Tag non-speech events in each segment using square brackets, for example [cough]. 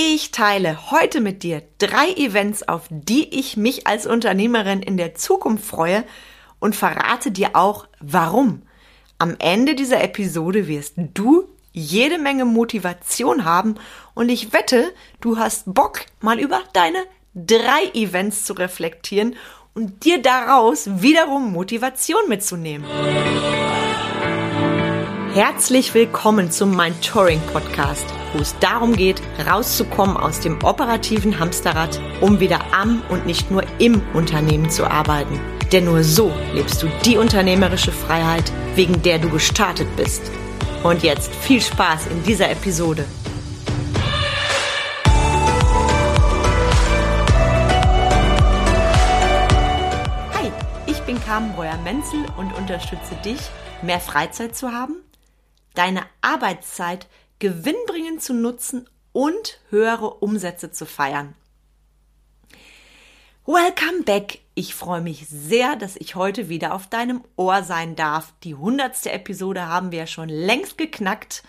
Ich teile heute mit dir drei Events, auf die ich mich als Unternehmerin in der Zukunft freue und verrate dir auch warum. Am Ende dieser Episode wirst du jede Menge Motivation haben und ich wette, du hast Bock, mal über deine drei Events zu reflektieren und dir daraus wiederum Motivation mitzunehmen. Herzlich willkommen zum Mind Touring Podcast, wo es darum geht, rauszukommen aus dem operativen Hamsterrad, um wieder am und nicht nur im Unternehmen zu arbeiten. Denn nur so lebst du die unternehmerische Freiheit, wegen der du gestartet bist. Und jetzt viel Spaß in dieser Episode. Hi, ich bin Carmen Breuer-Menzel und unterstütze dich, mehr Freizeit zu haben, deine Arbeitszeit gewinnbringend zu nutzen und höhere Umsätze zu feiern. Welcome back. Ich freue mich sehr, dass ich heute wieder auf deinem Ohr sein darf. Die hundertste Episode haben wir schon längst geknackt.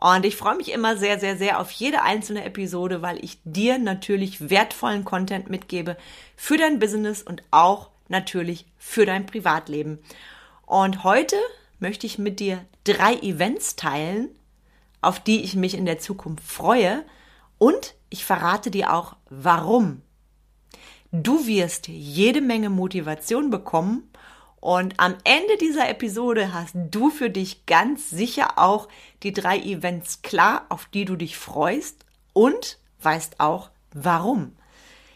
Und ich freue mich immer sehr, sehr, sehr auf jede einzelne Episode, weil ich dir natürlich wertvollen Content mitgebe für dein Business und auch natürlich für dein Privatleben. Und heute möchte ich mit dir drei Events teilen, auf die ich mich in der Zukunft freue. Und ich verrate dir auch, warum Du wirst jede Menge Motivation bekommen und am Ende dieser Episode hast du für dich ganz sicher auch die drei Events klar, auf die du dich freust und weißt auch warum.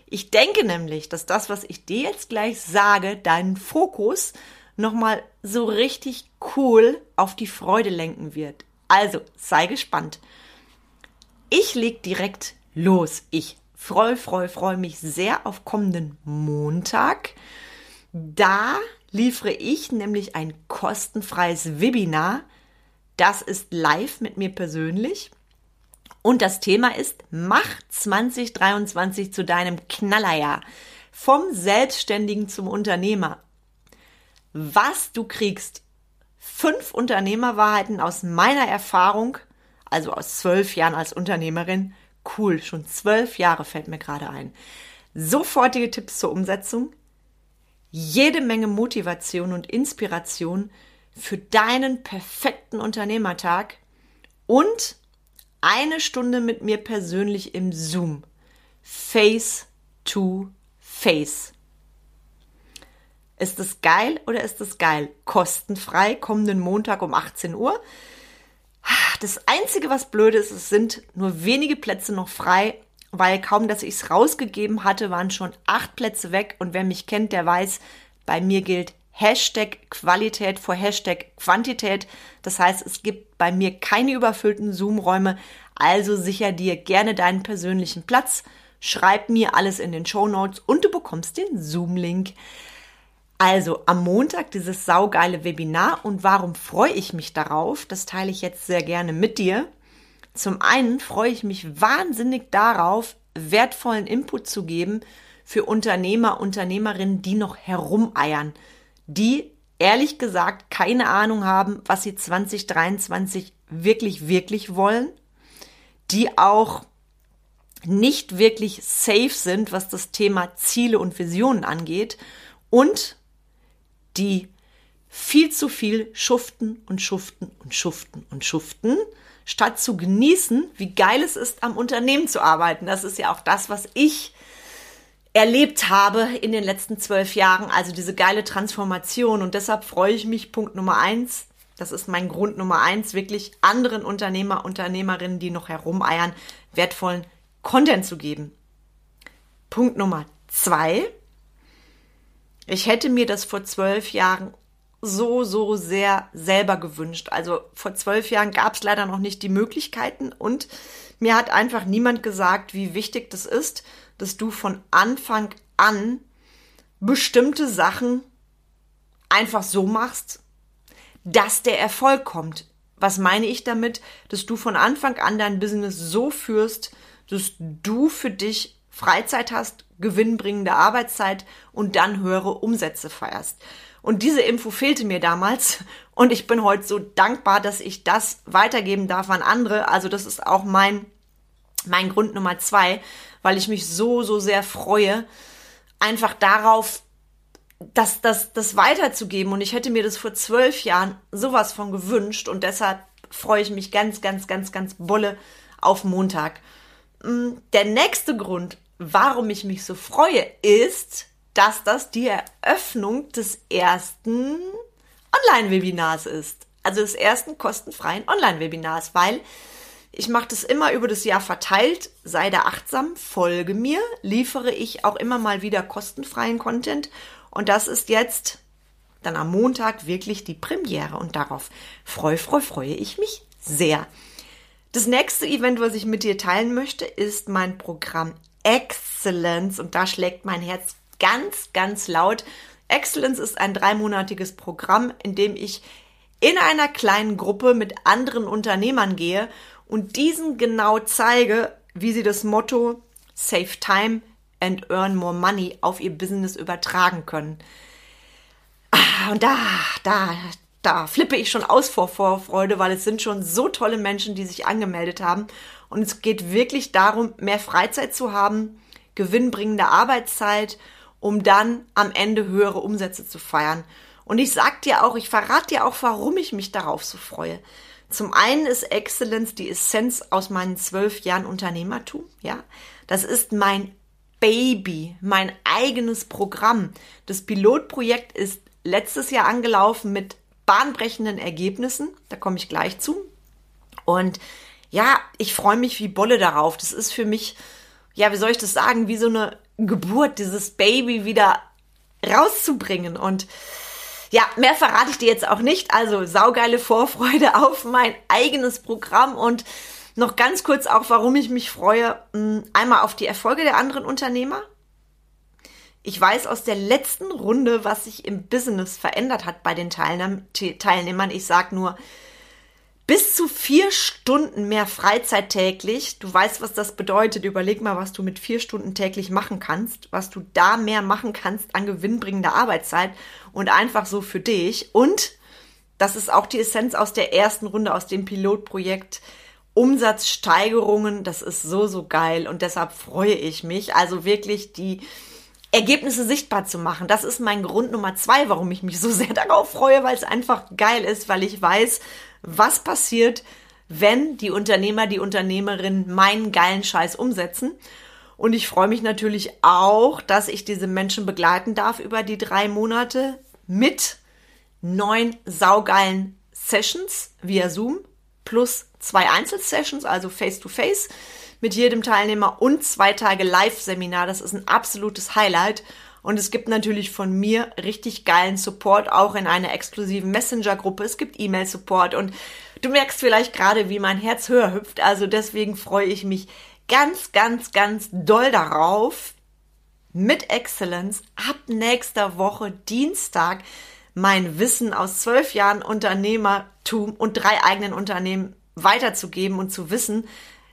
Ich denke nämlich, dass das, was ich dir jetzt gleich sage, deinen Fokus nochmal so richtig cool auf die Freude lenken wird. Also sei gespannt. Ich leg direkt los. Ich freue, freue, freue mich sehr auf kommenden Montag. Da liefere ich nämlich ein kostenfreies Webinar. Das ist live mit mir persönlich. Und das Thema ist, mach 2023 zu deinem Knallerjahr. Vom Selbstständigen zum Unternehmer. Was du kriegst. Fünf Unternehmerwahrheiten aus meiner Erfahrung, also aus zwölf Jahren als Unternehmerin, Cool, schon zwölf Jahre fällt mir gerade ein. Sofortige Tipps zur Umsetzung, jede Menge Motivation und Inspiration für deinen perfekten Unternehmertag und eine Stunde mit mir persönlich im Zoom. Face to Face. Ist es geil oder ist es geil? Kostenfrei, kommenden Montag um 18 Uhr. Das Einzige, was blöd ist, es sind nur wenige Plätze noch frei, weil kaum, dass ich es rausgegeben hatte, waren schon acht Plätze weg. Und wer mich kennt, der weiß, bei mir gilt Hashtag Qualität vor Hashtag Quantität. Das heißt, es gibt bei mir keine überfüllten Zoom-Räume. Also sicher dir gerne deinen persönlichen Platz. Schreib mir alles in den Show Notes und du bekommst den Zoom-Link. Also am Montag dieses saugeile Webinar und warum freue ich mich darauf? Das teile ich jetzt sehr gerne mit dir. Zum einen freue ich mich wahnsinnig darauf, wertvollen Input zu geben für Unternehmer, Unternehmerinnen, die noch herumeiern, die ehrlich gesagt keine Ahnung haben, was sie 2023 wirklich, wirklich wollen, die auch nicht wirklich safe sind, was das Thema Ziele und Visionen angeht und die viel zu viel schuften und schuften und schuften und schuften, statt zu genießen, wie geil es ist, am Unternehmen zu arbeiten. Das ist ja auch das, was ich erlebt habe in den letzten zwölf Jahren, also diese geile Transformation. Und deshalb freue ich mich, Punkt Nummer eins, das ist mein Grund Nummer eins, wirklich anderen Unternehmer, Unternehmerinnen, die noch herumeiern, wertvollen Content zu geben. Punkt Nummer zwei, ich hätte mir das vor zwölf Jahren so, so sehr selber gewünscht. Also vor zwölf Jahren gab es leider noch nicht die Möglichkeiten und mir hat einfach niemand gesagt, wie wichtig das ist, dass du von Anfang an bestimmte Sachen einfach so machst, dass der Erfolg kommt. Was meine ich damit? Dass du von Anfang an dein Business so führst, dass du für dich Freizeit hast, gewinnbringende Arbeitszeit und dann höhere Umsätze feierst. Und diese Info fehlte mir damals und ich bin heute so dankbar, dass ich das weitergeben darf an andere. Also das ist auch mein mein Grund Nummer zwei, weil ich mich so, so sehr freue, einfach darauf, das, das, das weiterzugeben. Und ich hätte mir das vor zwölf Jahren sowas von gewünscht und deshalb freue ich mich ganz, ganz, ganz, ganz bolle auf Montag. Mm, der nächste Grund, warum ich mich so freue, ist, dass das die Eröffnung des ersten Online-Webinars ist. Also des ersten kostenfreien Online-Webinars, weil ich mache das immer über das Jahr verteilt. Sei da achtsam, folge mir, liefere ich auch immer mal wieder kostenfreien Content. Und das ist jetzt dann am Montag wirklich die Premiere. Und darauf freue, freue, freue ich mich sehr. Das nächste Event, was ich mit dir teilen möchte, ist mein Programm Excellence. Und da schlägt mein Herz ganz, ganz laut. Excellence ist ein dreimonatiges Programm, in dem ich in einer kleinen Gruppe mit anderen Unternehmern gehe und diesen genau zeige, wie sie das Motto Save Time and Earn More Money auf ihr Business übertragen können. Ah, und da, da, da flippe ich schon aus vor Vorfreude, weil es sind schon so tolle Menschen, die sich angemeldet haben. Und es geht wirklich darum, mehr Freizeit zu haben, gewinnbringende Arbeitszeit, um dann am Ende höhere Umsätze zu feiern. Und ich sag dir auch, ich verrate dir auch, warum ich mich darauf so freue. Zum einen ist Excellence die Essenz aus meinen zwölf Jahren Unternehmertum, ja. Das ist mein Baby, mein eigenes Programm. Das Pilotprojekt ist letztes Jahr angelaufen mit bahnbrechenden Ergebnissen. Da komme ich gleich zu. Und ja, ich freue mich wie Bolle darauf. Das ist für mich, ja, wie soll ich das sagen, wie so eine Geburt, dieses Baby wieder rauszubringen. Und ja, mehr verrate ich dir jetzt auch nicht. Also saugeile Vorfreude [laughs] auf mein eigenes Programm und noch ganz kurz auch, warum ich mich freue. Hm, einmal auf die Erfolge der anderen Unternehmer. Ich weiß aus der letzten Runde, was sich im Business verändert hat bei den Teilnehmern. Ich sage nur, bis zu vier Stunden mehr Freizeit täglich. Du weißt, was das bedeutet. Überleg mal, was du mit vier Stunden täglich machen kannst, was du da mehr machen kannst an gewinnbringender Arbeitszeit und einfach so für dich. Und das ist auch die Essenz aus der ersten Runde, aus dem Pilotprojekt. Umsatzsteigerungen, das ist so, so geil und deshalb freue ich mich. Also wirklich die Ergebnisse sichtbar zu machen. Das ist mein Grund Nummer zwei, warum ich mich so sehr [laughs] darauf freue, weil es einfach geil ist, weil ich weiß, was passiert, wenn die Unternehmer, die Unternehmerinnen meinen geilen Scheiß umsetzen. Und ich freue mich natürlich auch, dass ich diese Menschen begleiten darf über die drei Monate mit neun saugeilen Sessions via Zoom plus zwei Einzelsessions, also face-to-face -face mit jedem Teilnehmer und zwei Tage Live-Seminar. Das ist ein absolutes Highlight. Und es gibt natürlich von mir richtig geilen Support, auch in einer exklusiven Messenger-Gruppe. Es gibt E-Mail-Support und du merkst vielleicht gerade, wie mein Herz höher hüpft. Also deswegen freue ich mich ganz, ganz, ganz doll darauf, mit Excellence ab nächster Woche Dienstag mein Wissen aus zwölf Jahren Unternehmertum und drei eigenen Unternehmen weiterzugeben und zu wissen,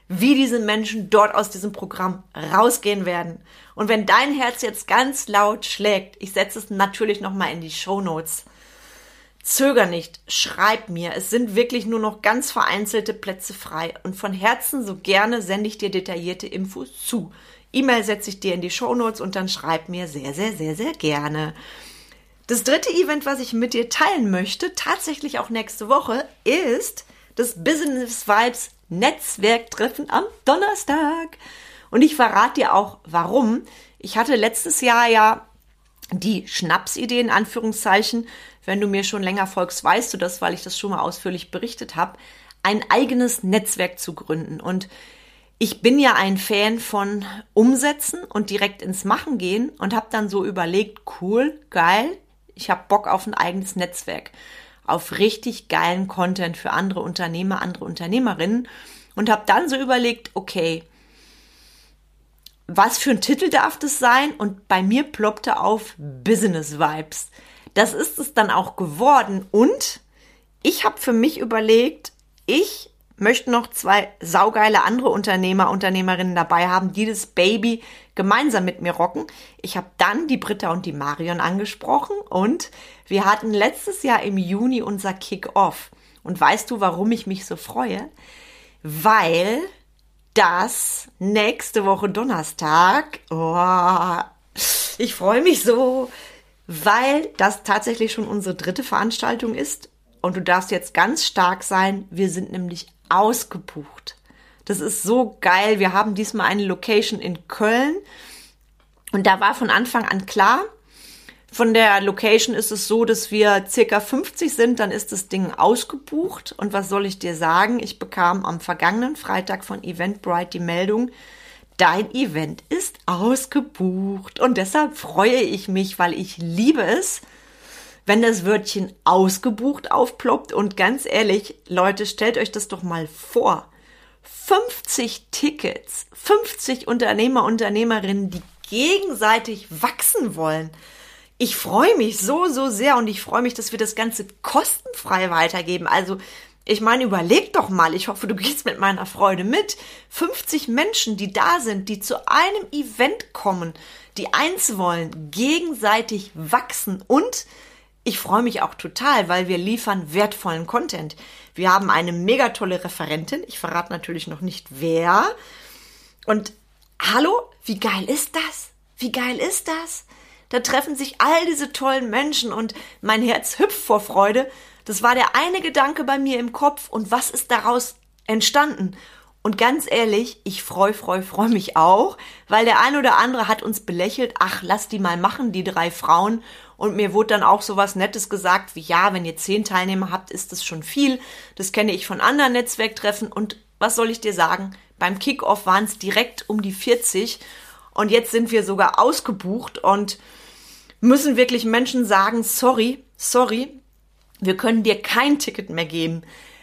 wie diese Menschen dort aus diesem Programm rausgehen werden. Und wenn dein Herz jetzt ganz laut schlägt, ich setze es natürlich nochmal in die Show Notes. Zöger nicht, schreib mir. Es sind wirklich nur noch ganz vereinzelte Plätze frei. Und von Herzen so gerne sende ich dir detaillierte Infos zu. E-Mail setze ich dir in die Show Notes und dann schreib mir sehr, sehr, sehr, sehr gerne. Das dritte Event, was ich mit dir teilen möchte, tatsächlich auch nächste Woche, ist das Business Vibes Netzwerktreffen am Donnerstag. Und ich verrate dir auch, warum. Ich hatte letztes Jahr ja die Schnapsidee in Anführungszeichen, wenn du mir schon länger folgst, weißt du das, weil ich das schon mal ausführlich berichtet habe, ein eigenes Netzwerk zu gründen. Und ich bin ja ein Fan von Umsetzen und direkt ins Machen gehen und habe dann so überlegt, cool, geil, ich habe Bock auf ein eigenes Netzwerk auf richtig geilen Content für andere Unternehmer, andere Unternehmerinnen und habe dann so überlegt, okay, was für ein Titel darf das sein? Und bei mir ploppte auf Business Vibes. Das ist es dann auch geworden und ich habe für mich überlegt, ich möchte noch zwei saugeile andere Unternehmer, Unternehmerinnen dabei haben, die das Baby gemeinsam mit mir rocken. Ich habe dann die Britta und die Marion angesprochen und wir hatten letztes Jahr im Juni unser Kick-Off. Und weißt du, warum ich mich so freue? Weil dass nächste Woche Donnerstag, oh, ich freue mich so, weil das tatsächlich schon unsere dritte Veranstaltung ist. Und du darfst jetzt ganz stark sein. Wir sind nämlich ausgebucht. Das ist so geil. Wir haben diesmal eine Location in Köln. Und da war von Anfang an klar, von der Location ist es so, dass wir circa 50 sind, dann ist das Ding ausgebucht. Und was soll ich dir sagen? Ich bekam am vergangenen Freitag von Eventbrite die Meldung, dein Event ist ausgebucht. Und deshalb freue ich mich, weil ich liebe es, wenn das Wörtchen ausgebucht aufploppt. Und ganz ehrlich, Leute, stellt euch das doch mal vor. 50 Tickets, 50 Unternehmer, Unternehmerinnen, die gegenseitig wachsen wollen. Ich freue mich so, so sehr und ich freue mich, dass wir das Ganze kostenfrei weitergeben. Also, ich meine, überleg doch mal, ich hoffe, du gehst mit meiner Freude mit. 50 Menschen, die da sind, die zu einem Event kommen, die eins wollen, gegenseitig wachsen und ich freue mich auch total, weil wir liefern wertvollen Content. Wir haben eine mega tolle Referentin. Ich verrate natürlich noch nicht wer. Und hallo, wie geil ist das? Wie geil ist das? Da treffen sich all diese tollen Menschen und mein Herz hüpft vor Freude. Das war der eine Gedanke bei mir im Kopf und was ist daraus entstanden? Und ganz ehrlich, ich freu, freu, freu mich auch, weil der ein oder andere hat uns belächelt, ach, lass die mal machen, die drei Frauen. Und mir wurde dann auch sowas Nettes gesagt, wie ja, wenn ihr zehn Teilnehmer habt, ist das schon viel. Das kenne ich von anderen Netzwerktreffen. Und was soll ich dir sagen? Beim Kickoff waren es direkt um die 40 und jetzt sind wir sogar ausgebucht und müssen wirklich Menschen sagen, sorry, sorry, wir können dir kein Ticket mehr geben.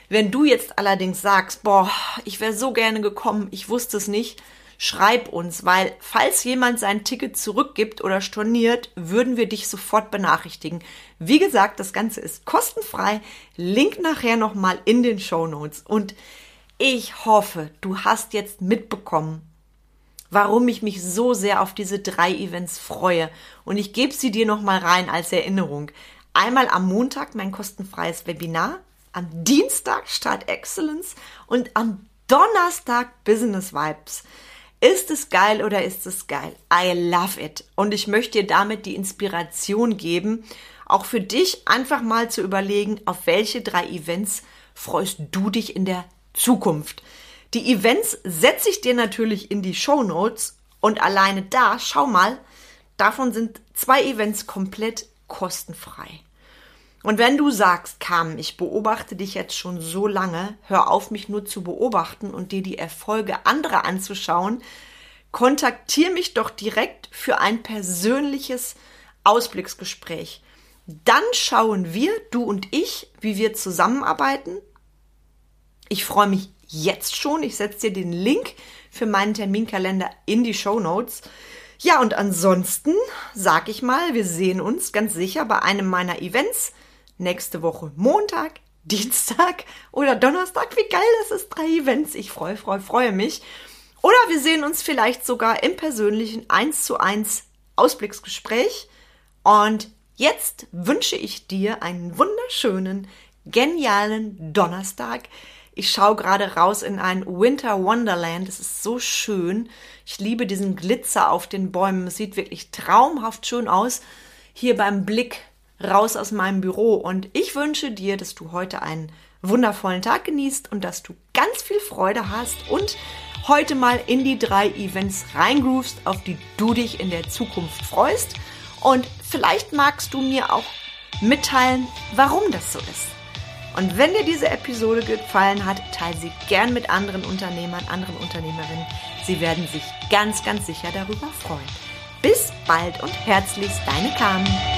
Wenn du jetzt allerdings sagst, boah, ich wäre so gerne gekommen, ich wusste es nicht, schreib uns, weil falls jemand sein Ticket zurückgibt oder storniert, würden wir dich sofort benachrichtigen. Wie gesagt, das Ganze ist kostenfrei. Link nachher nochmal in den Show Notes. Und ich hoffe, du hast jetzt mitbekommen, warum ich mich so sehr auf diese drei Events freue. Und ich gebe sie dir nochmal rein als Erinnerung. Einmal am Montag mein kostenfreies Webinar, am Dienstag Start Excellence und am Donnerstag Business Vibes. Ist es geil oder ist es geil? I love it. Und ich möchte dir damit die Inspiration geben, auch für dich einfach mal zu überlegen, auf welche drei Events freust du dich in der Zukunft. Die Events setze ich dir natürlich in die Show Notes und alleine da, schau mal, davon sind zwei Events komplett kostenfrei. Und wenn du sagst, Carmen, ich beobachte dich jetzt schon so lange, hör auf, mich nur zu beobachten und dir die Erfolge anderer anzuschauen, kontaktier mich doch direkt für ein persönliches Ausblicksgespräch. Dann schauen wir, du und ich, wie wir zusammenarbeiten. Ich freue mich jetzt schon. Ich setze dir den Link für meinen Terminkalender in die Show Notes. Ja, und ansonsten sag ich mal, wir sehen uns ganz sicher bei einem meiner Events nächste Woche Montag, [laughs] Dienstag oder Donnerstag. Wie geil das ist, drei Events. Ich freue, freue, freue mich. Oder wir sehen uns vielleicht sogar im persönlichen 1 zu 1 Ausblicksgespräch. Und jetzt wünsche ich dir einen wunderschönen, genialen Donnerstag. Ich schaue gerade raus in ein Winter Wonderland. Es ist so schön. Ich liebe diesen Glitzer auf den Bäumen. Es sieht wirklich traumhaft schön aus. Hier beim Blick raus aus meinem Büro. Und ich wünsche dir, dass du heute einen wundervollen Tag genießt und dass du ganz viel Freude hast und heute mal in die drei Events reingroovst, auf die du dich in der Zukunft freust. Und vielleicht magst du mir auch mitteilen, warum das so ist. Und wenn dir diese Episode gefallen hat, teile sie gern mit anderen Unternehmern, anderen Unternehmerinnen. Sie werden sich ganz, ganz sicher darüber freuen. Bis bald und herzlichst deine Carmen.